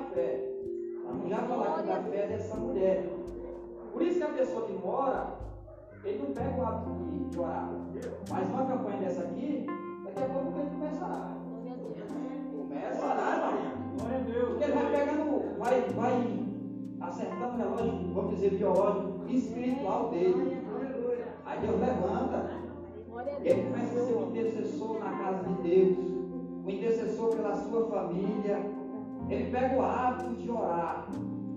é fé. Vamos já falar da fé dessa mulher. Por isso que a pessoa que mora, ele não pega o hábito de, orar. Mas uma campanha dessa aqui, daqui a pouco ele começa a orar. Começa a orar, irmão. Glória a Deus. Porque ele vai pegando, vai, vai acertando o relógio, vamos dizer, biológico, espiritual dele. Aí Deus levanta. Ele começa a ser um intercessor na casa de Deus, um intercessor pela sua família. Ele pega o hábito de orar.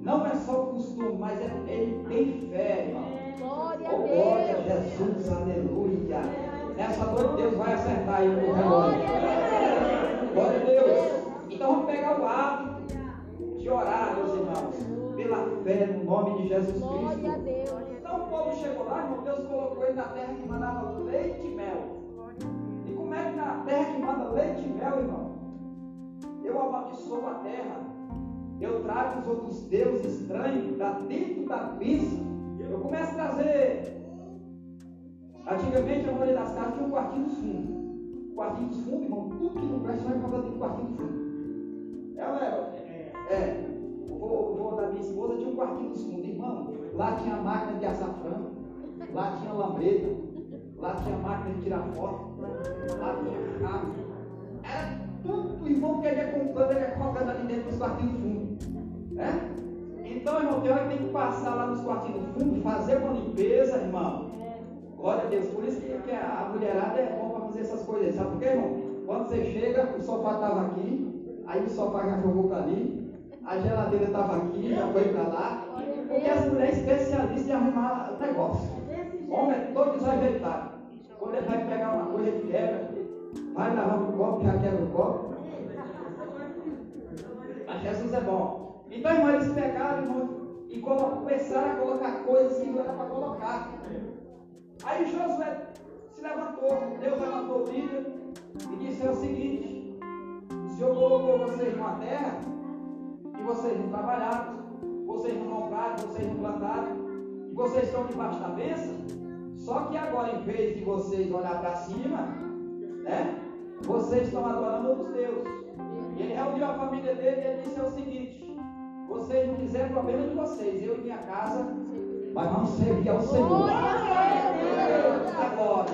Não é só o costume, mas é, ele tem fé, irmão. Glória oh, a glória a Deus. Jesus, aleluia. Nessa noite Deus vai acertar aí no relógio. Glória a Deus. Então vamos pegar o hábito de orar, meus irmãos, pela fé no nome de Jesus Glória a Cristo. Deus. Então o povo chegou lá, irmão, Deus colocou ele na terra que mandava Eu amaldiçoo a terra. Eu trago os outros deuses estranhos da dentro da pista. Eu começo a trazer. Antigamente a maioria das casas tinha um quartinho dos fundos. Quartinho dos fundos, irmão, tudo que não presta vai para dentro do quartinho dos fundos. É, é, é. O vô, da minha esposa tinha um quartinho dos fundos, irmão. Lá tinha máquina de açafrão, lá tinha lambreta, lá tinha máquina de tirar foto, lá tinha chave. Era tudo, irmão, que ele ia comprando, ele ia colocando ali dentro dos quartinhos do fundo. É? Então, irmão, tem hora que tem que passar lá nos quartinhos do fundo, fazer uma limpeza, irmão. Glória a Deus. Por isso que, a mulherada é bom para fazer essas coisas. Sabe por quê, irmão? Quando você chega, o sofá estava aqui, aí o sofá já jogou para ali, a geladeira estava aqui, já foi para lá. Porque as mulheres especialistas em arrumar negócio. Homem é todo desajeitado. Quando ele vai pegar uma coisa, ele quebra. Vai lavar um copo, já quebra o copo. Mas Jesus é bom. Então, irmão, eles pegaram e começaram a colocar coisas que não era para colocar. Aí Josué se levantou, Deus levantou o líder e disse é o seguinte: o Senhor colocou vocês numa terra e vocês não trabalharam, vocês não compraram, vocês não plantaram, e vocês estão debaixo da bênção. Só que agora, em vez de vocês olhar para cima, né? Vocês estão adorando outros deuses. E ele reuniu a família dele e ele disse é o seguinte: vocês não quiserem problema de vocês, eu e minha casa, mas vamos servir ao Senhor. Glória a glória.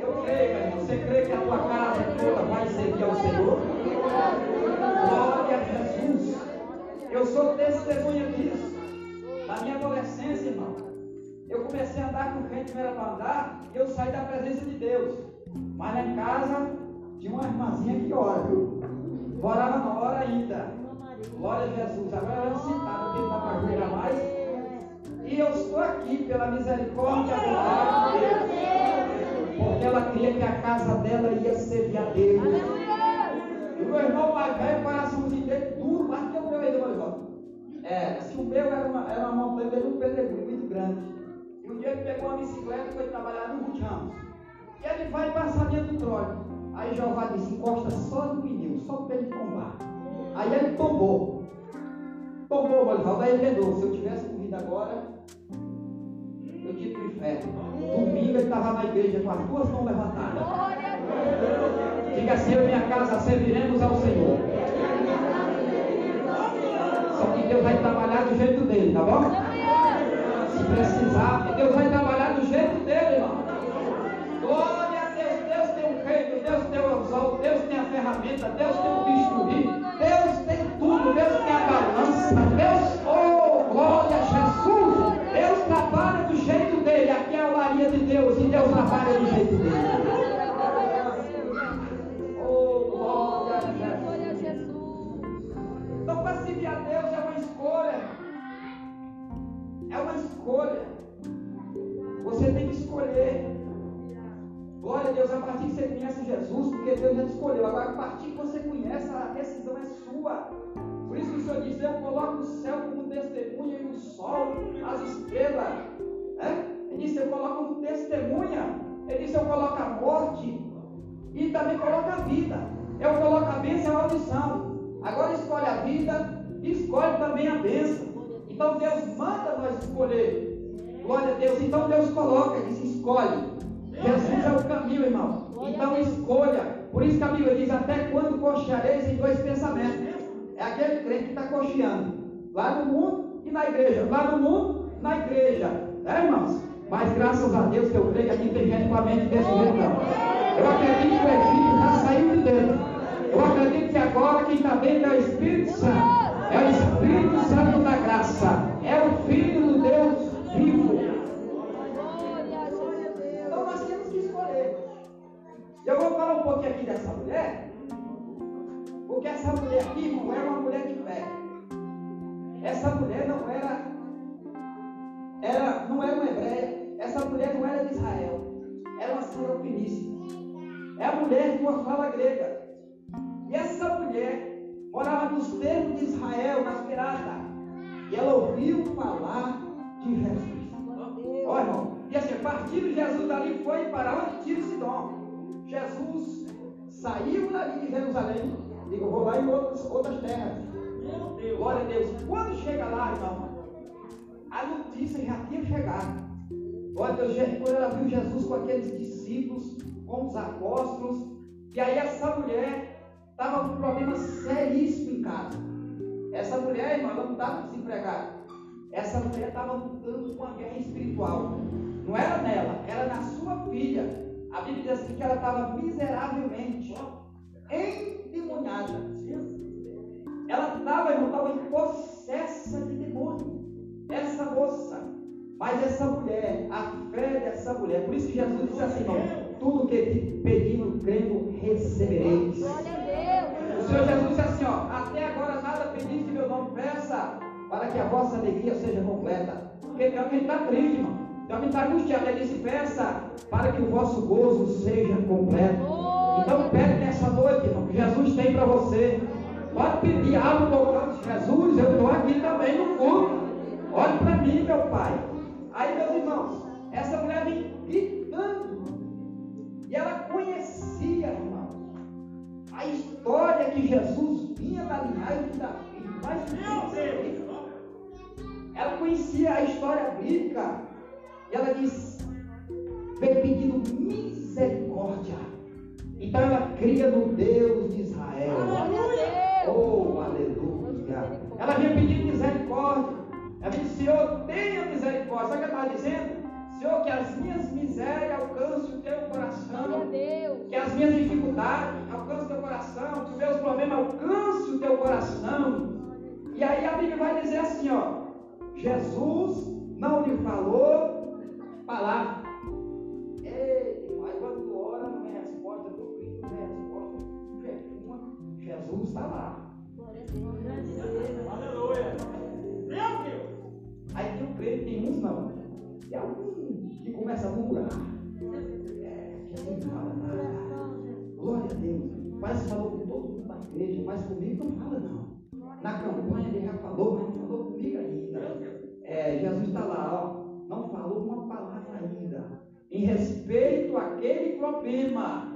Eu creio, meu irmão. Você crê que a tua casa toda vai servir ao Senhor? Glória a Jesus. Eu sou testemunha disso. Na minha adolescência, irmão, eu comecei a andar com quem não era para andar e eu saí da presença de Deus. Mas em casa tinha uma irmãzinha que ora, viu? Orava na hora ainda. Glória a Jesus. Agora ela sentada, porque não dá para ajoelhar mais. E eu estou aqui pela misericórdia bondade de Deus. Porque ela queria que a casa dela ia servir a Deus. E o meu irmão mais velho, o coraçãozinho dele duro, mais que o meu irmão. É, se o meu era uma, era uma montanha dele, um pedregulho muito grande. E um dia ele pegou uma bicicleta e foi trabalhar no de Ramos. E ele vai passar dentro do tróleo. Aí Jeová disse, encosta só no pneu, só para ele tombar. Aí ele tombou. Tombou, Molivaldo, aí ele lembrou, se eu tivesse corrido agora, eu tinha pro inferno. Domingo ele estava na igreja com as duas mãos levantadas. Diga assim, eu e minha casa serviremos ao Senhor. Só que Deus vai trabalhar do jeito dele, tá bom? Se precisar, Deus vai trabalhar do jeito dele, irmão. Glória a Deus, Deus tem um reino, Deus tem o anzol, Deus tem a ferramenta, Deus tem o bisturi, Deus tem tudo, Deus tem a balança, Deus, oh glória a Jesus, Deus trabalha do jeito dele, aqui é a Maria de Deus e Deus trabalha do jeito dele. Oh glória a Jesus. Então para servir a Deus é uma escolha, é uma escolha. Glória a Deus, a partir que você conhece Jesus, porque Deus já te escolheu. Agora, a partir que você conhece, a decisão é sua. Por isso que o Senhor diz: Eu coloco o céu como testemunha e o sol, as estrelas. Né? Ele disse: Eu coloco como testemunha. Ele disse: Eu coloco a morte e também coloco a vida. Eu coloco a bênção e a audição. Agora escolhe a vida e escolhe também a bênção. Então Deus manda nós escolher. Glória a Deus. Então Deus coloca, diz: Escolhe. Jesus é o caminho, irmão. Então escolha. Por isso que a Bíblia diz: Até quando cocheareis em dois pensamentos? É aquele crente que está cocheando. Lá no mundo e na igreja. Lá no mundo, na igreja. É, irmãos? Mas graças a Deus que eu creio que aqui tem gente com a mente desse jeito. Eu acredito que o Egito já saiu de dentro. Eu acredito que agora quem está dentro é o Espírito Santo. É o Espírito Santo da graça. É o Filho do Deus vivo. Eu vou falar um pouquinho aqui dessa mulher, porque essa mulher aqui, irmão, era uma mulher de fé. Essa mulher não era, era não era uma hebreia, essa mulher não era de Israel, era uma serofinícia. É a mulher de uma fala grega. E essa mulher morava nos termos de Israel, nas piratas. E ela ouviu falar de Jesus. Saiu dali de Jerusalém, digo, vou lá em outras, outras terras. Glória a Deus. Quando chega lá, irmão, a notícia já tinha chegado. Glória a Deus, quando ela viu Jesus com aqueles discípulos, com os apóstolos, e aí essa mulher estava com um problema seríssimo em casa. Essa mulher, irmão, ela não estava desempregada. Essa mulher estava lutando com uma guerra espiritual. Não era nela, era na sua filha. A Bíblia diz assim que ela estava miseravelmente endemoniada. Ela estava, irmão, estava em possessa de demônio. Essa moça. Mas essa mulher, a fé dessa mulher. Por isso que Jesus disse assim, irmão, tudo que te pedindo, crendo, recebereis. Glória a O. Senhor Jesus disse assim, ó, até agora nada pedis em meu nome, peça, para que a vossa alegria seja completa. Porque tem alguém que está triste, irmão. Tem alguém que está angustiado. Ele disse, peça, para que o vosso gozo seja completo. Então pede nessa noite, irmão, que Jesus tem para você. Pode pedir, abre o bocão, Jesus, eu estou aqui também no culto. Olhe para mim, meu Pai. Aí, meus irmãos, essa mulher vem gritando. E ela conhecia, irmãos, a história que Jesus vinha da linhagem de Davi. Mas, meu Deus, ela conhecia a história bíblica. E ela diz, veio pedindo misericórdia. Então ela cria no Deus de Israel. Glória a Deus. Oh, aleluia. Ela vinha pedindo misericórdia. Ela disse, Senhor, tenha misericórdia. Sabe o que ela estava dizendo? Senhor, que as minhas misérias alcancem o teu coração. Que as minhas dificuldades alcancem o teu coração. Que os meus problemas alcancem o teu coração. E aí a Bíblia vai dizer assim, ó. Jesus não lhe falou palavra. Ei, problema.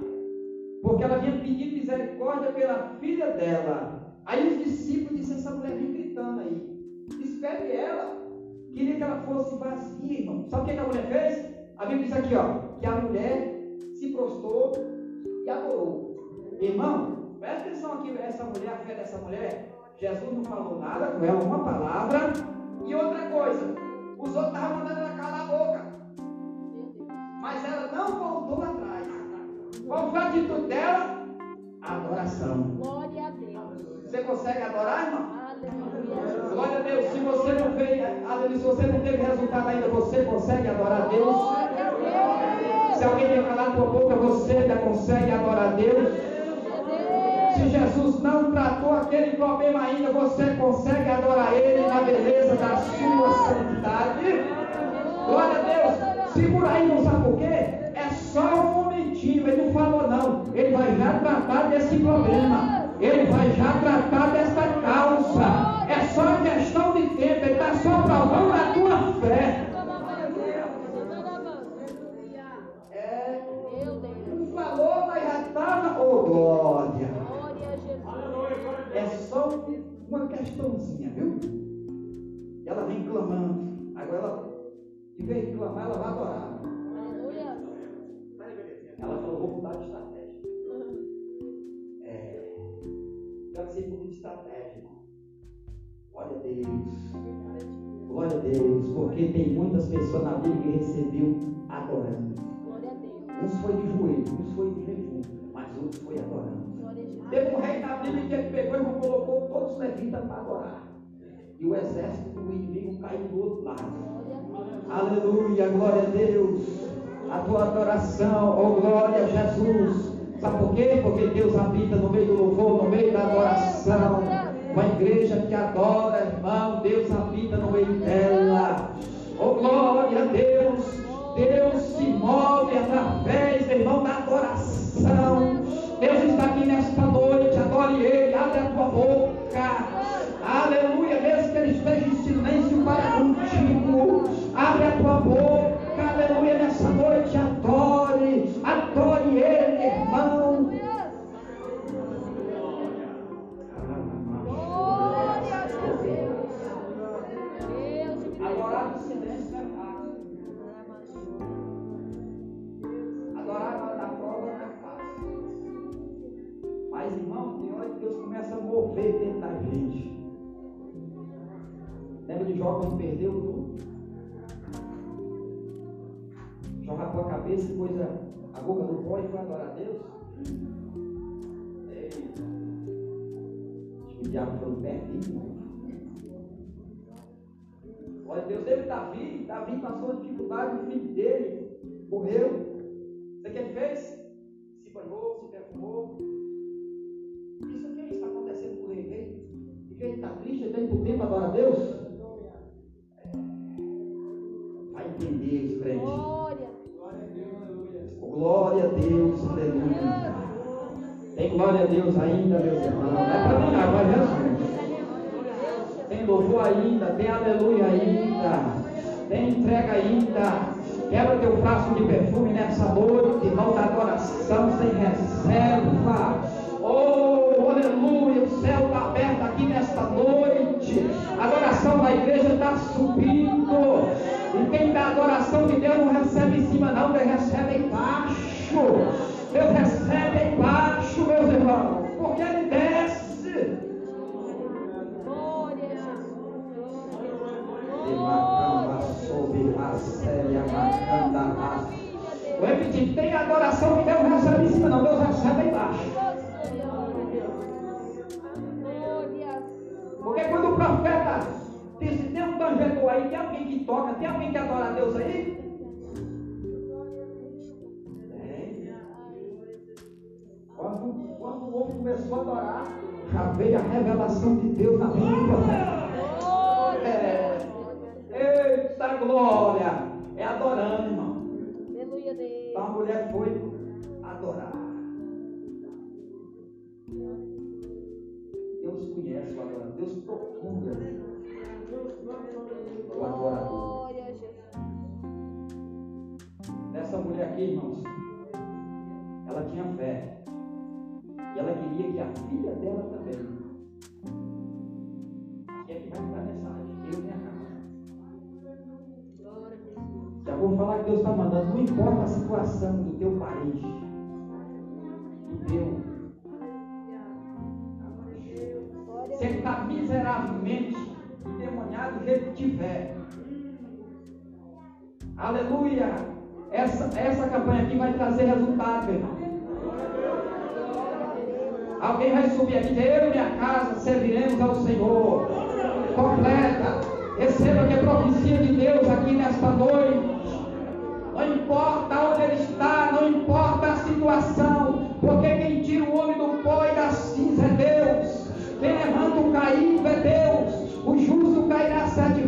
Porque ela vinha pedindo misericórdia pela filha dela. Aí os discípulos disseram, essa mulher vem gritando aí. Espere ela. Queria que ela fosse vazia, irmão. Sabe o que que a mulher fez? A Bíblia diz aqui, ó, que a mulher se prostrou e adorou. Irmão, presta atenção aqui, essa mulher, a fé dessa mulher. Jesus não falou nada com ela, uma palavra. E outra coisa, os outros estavam mandando ela calar a boca. Mas ela não voltou atrás. Qual foi a atitude dela? Adoração. Glória a Deus. Você consegue adorar, irmão? Aleluia. Glória a Deus. Se você não fez, aleluia, se você não teve resultado ainda, você consegue adorar a Deus? Glória a Deus. Se alguém quer falar a tua boca, você ainda consegue adorar a Deus. Se Jesus não tratou aquele problema ainda, você consegue adorar Ele na beleza da sua santidade. Glória a Deus. Segura aí, não sabe por quê? É só um Ele não falou, não. Ele vai já tratar desse problema. Ele vai já tratar dessa causa. É só questão de tempo. Ele está só provando a tua fé. É. Não falou, mas já estava. Oh, glória. É só uma questãozinha, viu? Ela vem clamando. Agora ela, em vez de clamar, ela vai adorar. Ela falou, vou mudar de estratégia. É. Quero ser muito estratégico. Glória a Deus. Glória a Deus. Porque tem muitas pessoas na Bíblia que recebeu adorando. Uns foi de joelho, uns foi de jejum, mas outros foi adorando. Teve um rei na Bíblia que ele pegou e colocou todos os levitas para adorar. E o exército do inimigo caiu do outro lado. Aleluia, glória a Deus. A tua adoração, oh glória a Jesus. Sabe por quê? Porque Deus habita no meio do louvor, no meio da adoração. Uma igreja que adora, irmão, Deus habita no meio dela. Oh glória a Deus. Deus se move Jó quando perdeu tudo? Jó rapou a cabeça e pôs a, a boca no pó e foi adorar a Deus? Acho que o diabo foi pertinho. Glória a Deus, teve Davi, Davi passou dificuldade, o filho dele morreu. Você que ele fez? Se banhou, se perfumou. Isso aqui está acontecendo com ele, hein? E ele está triste, ele tem por tempo adora a Deus? Vai entender os crentes. Glória a Deus, aleluia. Tem glória a Deus ainda, meus irmãos. Não é para mim, agora é Jesus. Tem louvor ainda, tem aleluia ainda, tem entrega ainda. Quebra teu frasco de perfume nessa noite, irmão da adoração sem reserva. Oh, aleluia, o céu está aberto aqui nesta noite. A adoração da igreja está subindo. Quem dá adoração de Deus não recebe em cima, não, Deus recebe embaixo. Deus recebe embaixo, meus irmãos, porque Ele desce. Vou repetir, tem adoração que Deus recebe em cima, não, Deus recebe embaixo. Porque quando o profeta disse, tem um banjador aí, tem alguém toca, tem alguém que adora a Deus aí? Quando, quando o povo começou a adorar, já veio a revelação de Deus na profeta. É. Eita glória! É adorando, irmão. Então a mulher foi adorar. Deus conhece o adorador. Deus procura o adorador. Essa mulher aqui, irmãos, ela tinha fé. E ela queria que a filha dela também. Quem é que vai dar mensagem? Eu e minha casa. Já vou falar que Deus está mandando, não importa a situação do teu país, do teu. Ele está miseravelmente do jeito que tiver. Aleluia! Essa, essa campanha aqui vai trazer resultado, meu irmão. Alguém vai subir aqui, eu e minha casa serviremos ao Senhor. Completa. Receba que a profecia de Deus aqui nesta noite. Não importa onde ele está, não importa a situação, porque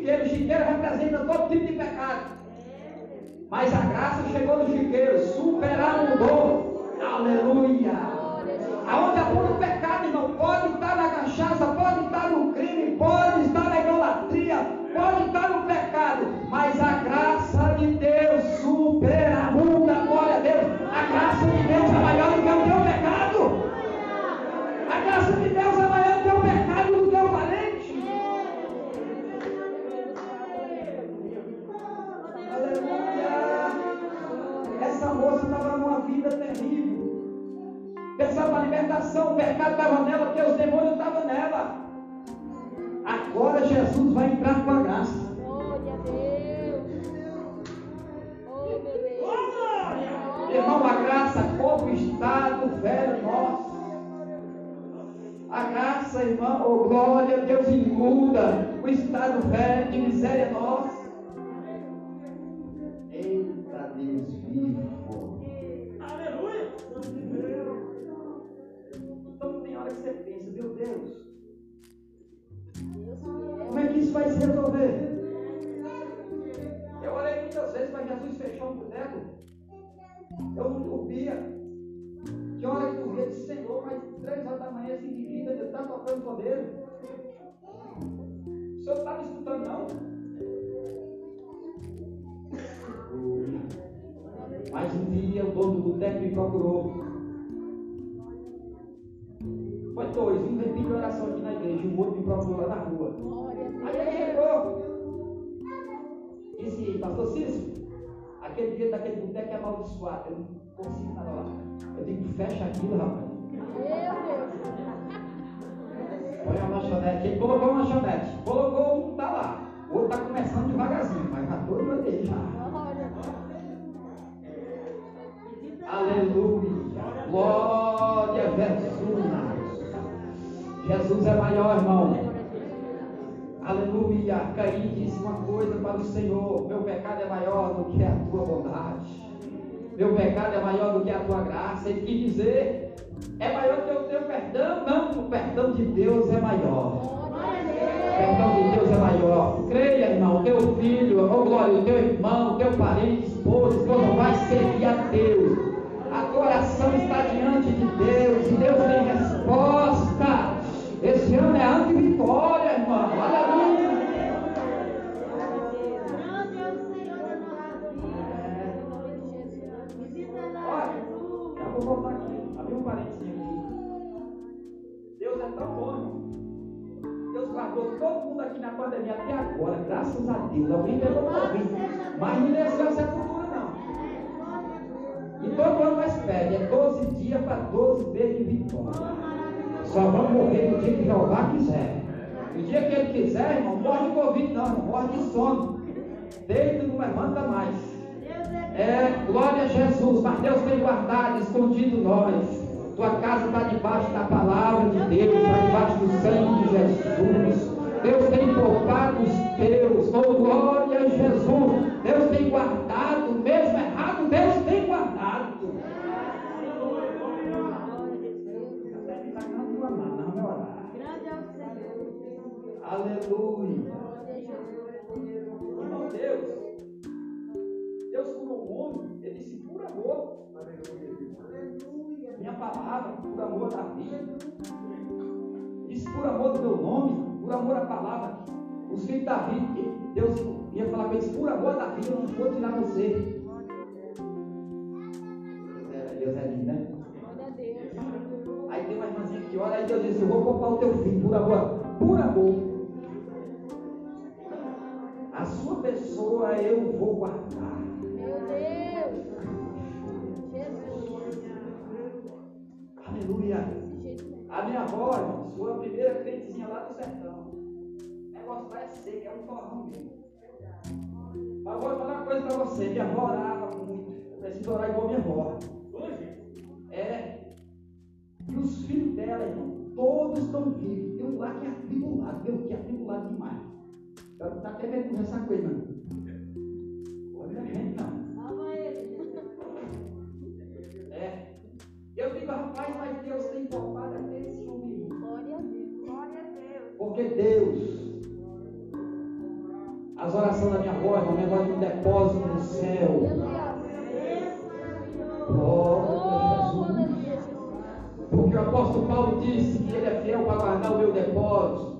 Chiqueiro. O chiqueiro representa todo tipo de pecado. Mas a graça chegou no chiqueiro, superando Aleluia. Aonde abunda o pecado, Deus vivo. Aleluia! Então tem hora que você pensa, meu Deus, como é que isso vai se resolver? Eu orei muitas vezes, mas Jesus fechou um boneco. Eu não dormia. Que hora que dormia? Disse, Senhor, mas três horas da manhã, assim, de vida, ele está tocando poder. O senhor não está me escutando, não? Um dia o dono do boteco me procurou. Foi dois, um pedir oração aqui na igreja, e o outro me procurou lá na rua. A Aí ele chegou. Disse, pastor Cícero, aquele dia daquele boteco é amaldiçoado. Eu não consigo nada lá. Eu digo, fecha aquilo, rapaz. Meu Deus. Põe uma lanchonete. Ele colocou uma lanchonete. Colocou um, tá lá. O outro tá começando devagarzinho, mas já tô doido dele já. Jesus é maior, irmão. Aleluia. Caim disse uma coisa para o Senhor: Meu pecado é maior do que a tua bondade. Meu pecado é maior do que a tua graça. Ele quis dizer: É maior do que o teu perdão? Não, o perdão de Deus é maior. O perdão de Deus é maior. Creia, irmão, teu filho, oh glória, teu irmão, teu parente, esposa, esposa, vai servir a Deus. A tua oração está diante de Deus e Deus tem resposta. Esse ano é ano de vitória, irmão. Aleluia. Grande o Senhor da nossa vida. Em nome de Jesus. Visita lá, Jesus. Já vou voltar aqui. Abri um aqui. Deus é tão bom, irmão. Deus guardou todo mundo aqui na pandemia até agora, graças a Deus. Alguém pegou Covid, mas não desceu a sepultura, não. E todo ano mais pede, é 12 dias para 12 vezes de vitória. Só vamos morrer no dia que Jeová quiser. No dia que ele quiser, irmão, morre de Covid, não, morre de sono. Deita não levanta mais. É, glória a Jesus, mas Deus tem guardado, escondido nós. Tua casa está debaixo da palavra de Deus, está debaixo do sangue de Jesus. Deus tem poupado os teus, oh glória a Jesus. Deus tem guardado, Aleluia. Irmão, Deus, Deus curou o homem, ele disse por amor. Minha palavra, por amor da vida. Disse por amor do meu nome, por amor à palavra. Os filhos Davi, que Deus ia falar com eles, por amor da vida, eu não vou tirar você. É, Deus é lindo, né? Aí tem uma irmãzinha que ora, aí Deus disse, eu vou poupar o teu filho, por amor. Por amor. Coisa pra você, minha avó orava muito. Eu preciso orar igual minha avó. É. E os filhos dela, irmão, todos estão vivos. Tem um lá que é atribulado, meu, que é atribulado demais. Eu tá até medo de conversar com ele, mano. Olha a gente, não. Salva ele. É. Eu digo, rapaz, mas Deus tem poupado até esse homem. Glória a Deus. Glória a Deus. Porque voz, é um negócio de um depósito no céu. Glória a Jesus. Porque o apóstolo Paulo disse que ele é fiel para guardar o meu depósito.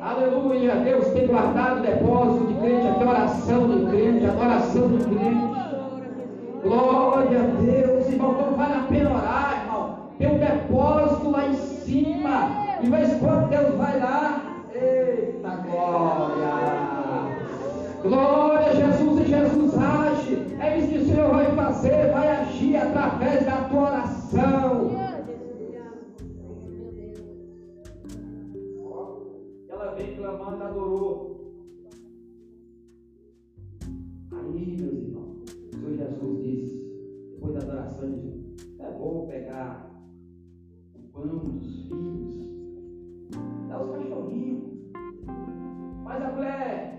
Aleluia. Deus tem guardado o depósito de crente, aqui oração de crente, adoração de crente. Glória a Deus, irmão. Então vale a pena orar, irmão. Tem um depósito lá em cima. E vez quando Deus vai lá. Eita glória! Glória a Jesus e Jesus age. É isso que o Senhor vai fazer, vai agir através da tua oração. Ela vem clamando, adorou. Aí, meus irmãos, o Senhor Jesus disse, depois da adoração, é bom pegar o pão dos filhos, dar os cachorrinhos. Mas a mulher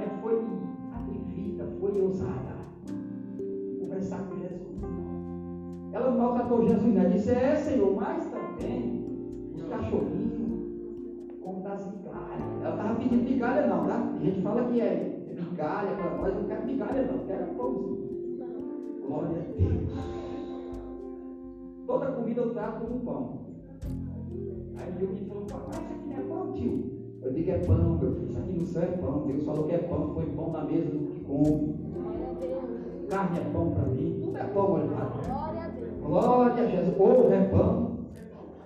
mulher foi atrevida, foi ousada. Conversar com Jesus. Ela não maltratou Jesus, né? Disse, é Senhor, mas também os cachorrinhos, como das migalhas. Ela estava pedindo migalha não, tá? A gente fala que é migalha para nós, não quero migalha não, quero pãozinho. Glória a Deus. Toda comida eu trato como pão. Aí me falou, papai, isso aqui não é pão, tio. Eu digo é pão, meu filho. Isso aqui não serve pão. Deus falou que é pão, foi pão na mesa do que come. Carne é pão para mim. Tudo é pão, olha Glória a Jesus. Ovo é pão.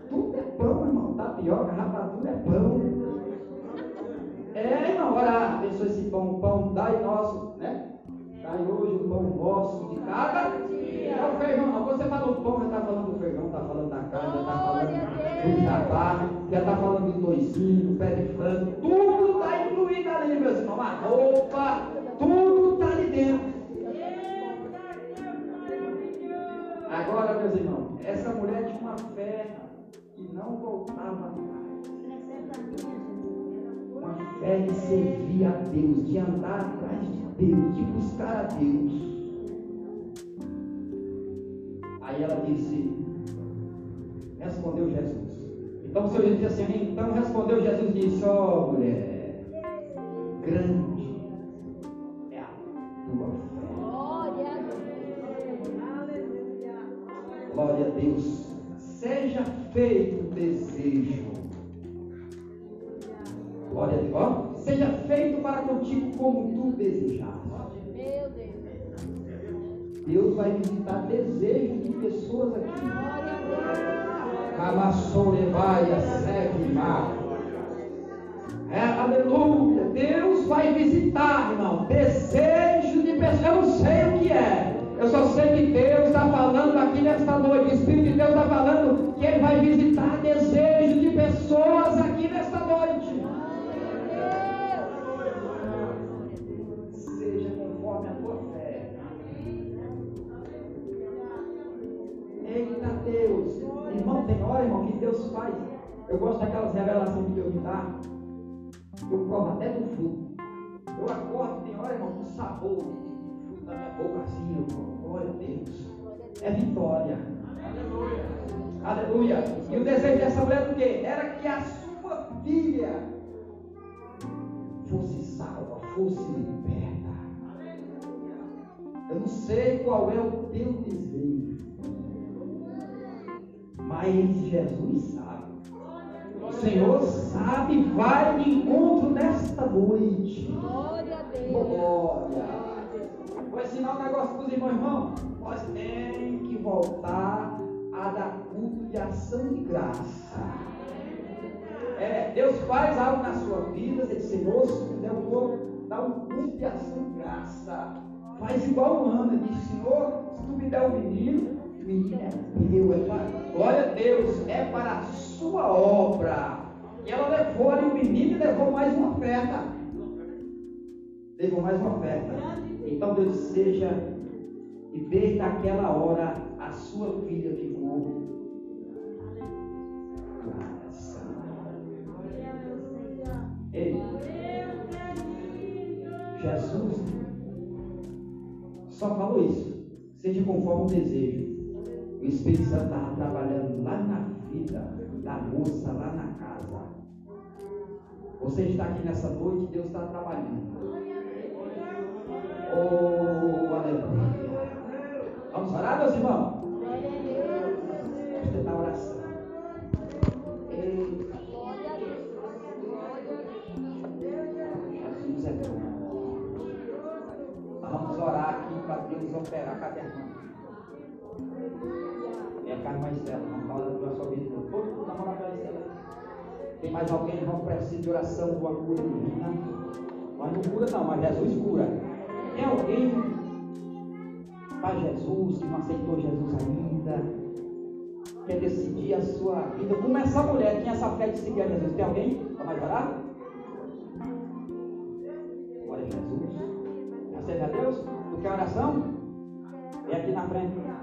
Tudo é pão, irmão. Tapioca, rapadura é pão. É, irmão, ora, abençoa esse pão, pão, dai nosso, né? Dai hoje o pão nosso de cada dia. É o feijão, não. Você fala o pão, já está falando do feijão, está falando da carne, está falando do jabá, já está falando do toicinho, pé de frango. Tudo está incluído ali, meus irmãos. A roupa, tudo está ali dentro. Agora, meus irmãos, essa mulher tinha uma fé que não voltava atrás. Uma fé de servir a Deus, de andar atrás de Deus, de buscar a Deus. Aí ela disse, respondeu Jesus. Então o Senhor disse assim, então respondeu Jesus e disse, ó oh, mulher, grande é a tua fé. Glória a Deus. Seja feito o desejo. Glória a Deus. Ó, seja feito para contigo como tu desejar. Meu Deus. Deus vai visitar desejos de pessoas aqui. Camassorevaia, segue mar. É, aleluia. Deus vai visitar, irmão, desejos de pessoas. Eu não sei o que é. Eu só sei que Deus está falando aqui nesta noite. O Espírito de Deus está falando que Ele vai visitar desejos de pessoas aqui Deus faz. Eu gosto daquelas revelações que Deus me dá. Eu provo até do fruto. Eu acordo, tem hora, irmão, com sabor de fruto na minha boca assim. Eu falo, glória a Deus. É vitória. Aleluia. Aleluia. E o desejo dessa mulher o quê? Era que a sua filha fosse salva, fosse liberta. Eu não sei qual é o teu desejo. Mas Jesus sabe. O Senhor sabe, vai de encontro nesta noite. Glória a Deus. Glória. Vou ensinar um negócio para os irmãos, irmãos. Nós temos que voltar a dar culto de ação de graça. É, Deus faz algo na sua vida, você diz, Senhor, se puder, eu vou dar um culto de ação de graça. Faz igual Ana, diz, Senhor, se tu me der um menino, é teu, é para, glória a Deus, é para a sua obra. E ela levou ali o menino e levou mais uma oferta. Levou mais uma oferta. Então Deus seja, e desde aquela hora a sua filha ficou. Ei, Jesus só falou isso. Seja conforme o desejo. O Espírito Santo estava trabalhando lá na vida da moça, lá na casa. Você está aqui nessa noite, Deus está trabalhando. Oh, aleluia. Vamos orar, meus irmãos? Você está oração. Ei. Jesus é bom. Vamos orar aqui para Deus operar. Cadê a irmã? Minha cara mais certa, não fala da sua vida. Todo mundo namora para isso. Tem mais alguém, irmão, precisa de oração, de uma cura divina? Mas não cura não, mas Jesus cura. Tem alguém para Jesus, que não aceitou Jesus ainda, quer decidir a sua vida, como essa mulher tinha essa fé de seguir a Jesus. Tem alguém para mais orar? Glória a Jesus. Aceita a Deus? Tu quer oração? Vem aqui na frente.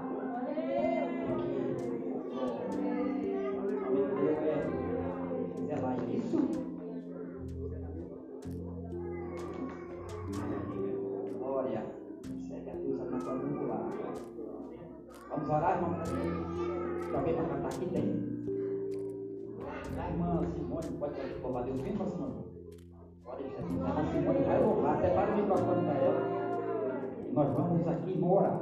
Alguém para cantar aqui? Tem. A irmã Simone pode louvar Deus. Vem para Simone. Glória a Jesus. A irmã Simone vai louvar. Até para o microfone para ela. E nós vamos aqui morar.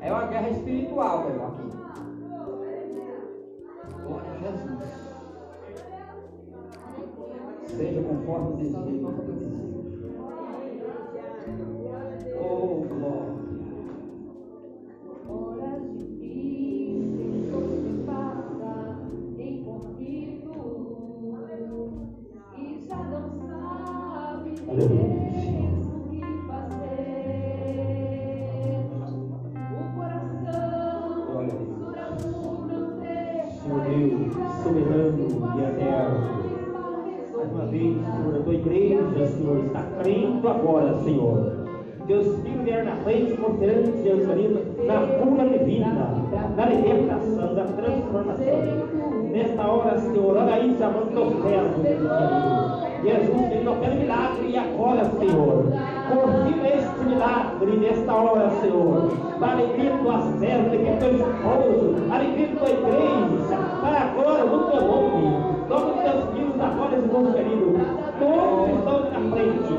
É uma guerra espiritual, meu aqui. Glória a Jesus. Seja conforme o desejo nesta hora, Senhor. Para a alegria do serva, alegria do teu esposo, alegria da igreja, para agora, no teu nome. Nome dos teus filhos agora, Jesus querido. Todos que estão na frente,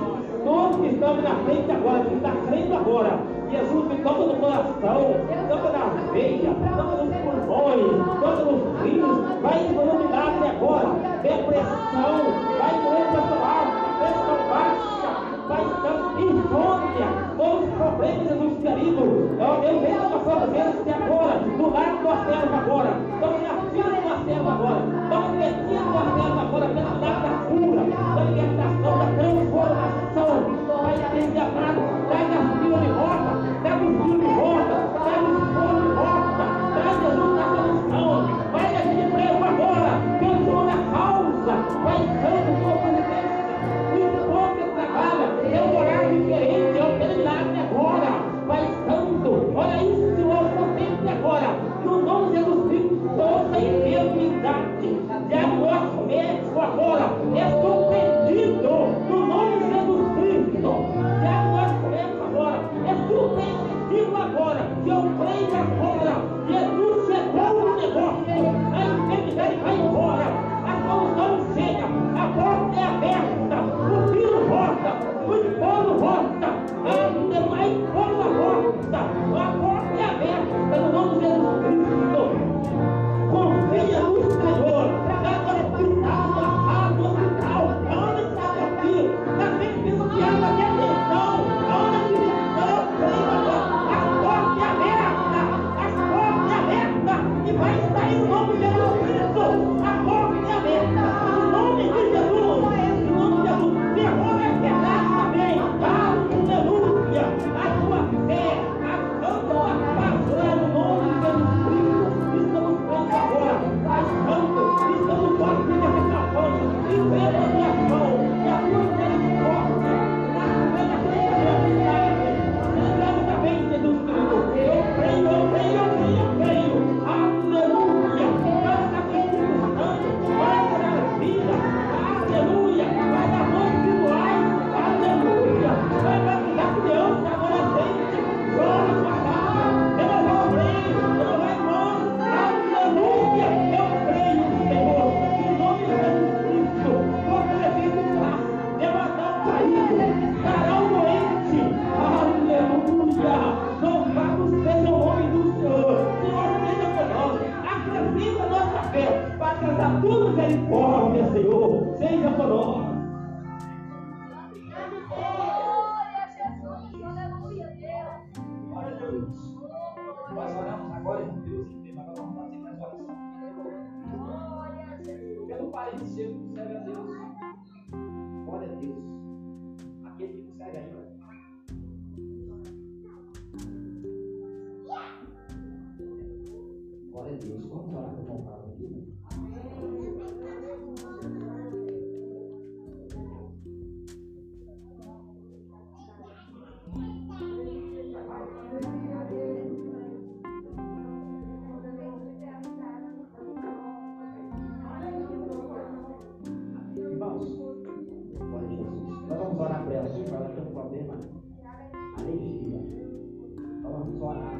todos que estão na frente agora, que está crendo agora. Jesus me toca no coração, toca na veia, toca nos pulmões, toca nos rins, vai embora o milagre agora. Depressão, vai embora para tua alma, pressão baixa, vai então insônia, os problemas, Jesus querido. Vem com a sua bênção agora, no lar do tua serva agora, toma na filha do tua serva agora, toma no pequeno do tua serva agora, pela cidade da cura, da libertação, da transformação. Vai atender amado, Nós vamos orar por ela aqui, para ela ter um problema. Alergia. Nós vamos orar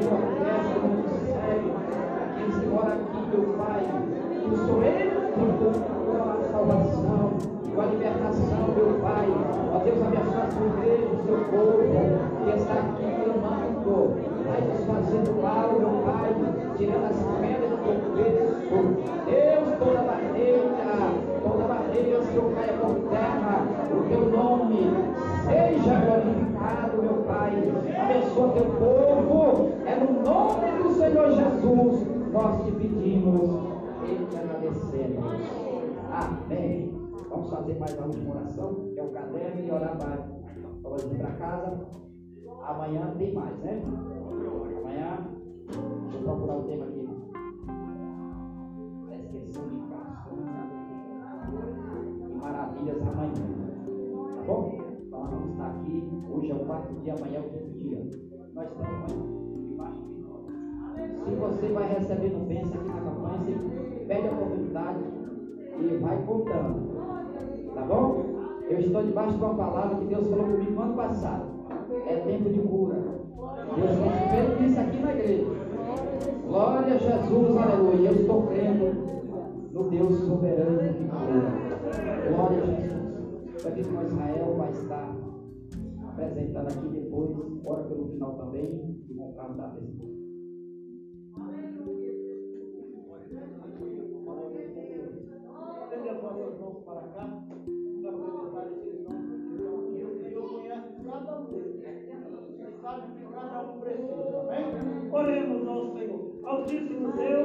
ministério, aqueles que moram aqui, meu Pai, que Senhor entra com a salvação, a libertação, meu Pai. Ó Deus, abençoa a sua igreja, o seu povo, que está aqui clamando, vai desfazendo mal, meu Pai, tirando as pedras do peso. Deus, toda barreira, toda barreira, Senhor, caia por terra, o teu nome seja meu Pai. Abençoa teu povo, é no nome do Senhor Jesus, nós te pedimos e te agradecemos. Amém. Vamos fazer mais uma última oração, que é o caderno e orar para vamos ir para casa. Amanhã tem mais, né? Amanhã, deixa eu procurar o tema aqui. Esqueci de E maravilhas amanhã. Tá bom? Nós vamos estar aqui. Hoje é o quarto dia, amanhã é o quinto dia. Nós estamos debaixo de nós. Se você vai recebendo bênção aqui na campanha, você pede a oportunidade e vai contando. Tá bom? Eu estou debaixo de uma palavra que Deus falou comigo no ano passado. É tempo de cura. Deus feito isso aqui na igreja. Glória a Jesus, aleluia. Eu estou crendo no Deus soberano que cura. Glória a Jesus. Daqui com Israel vai estar apresentando aqui depois. Ora pelo final também. E vão cantar para cá, apresentar amém? Oremos ao Senhor. Altíssimo Deus,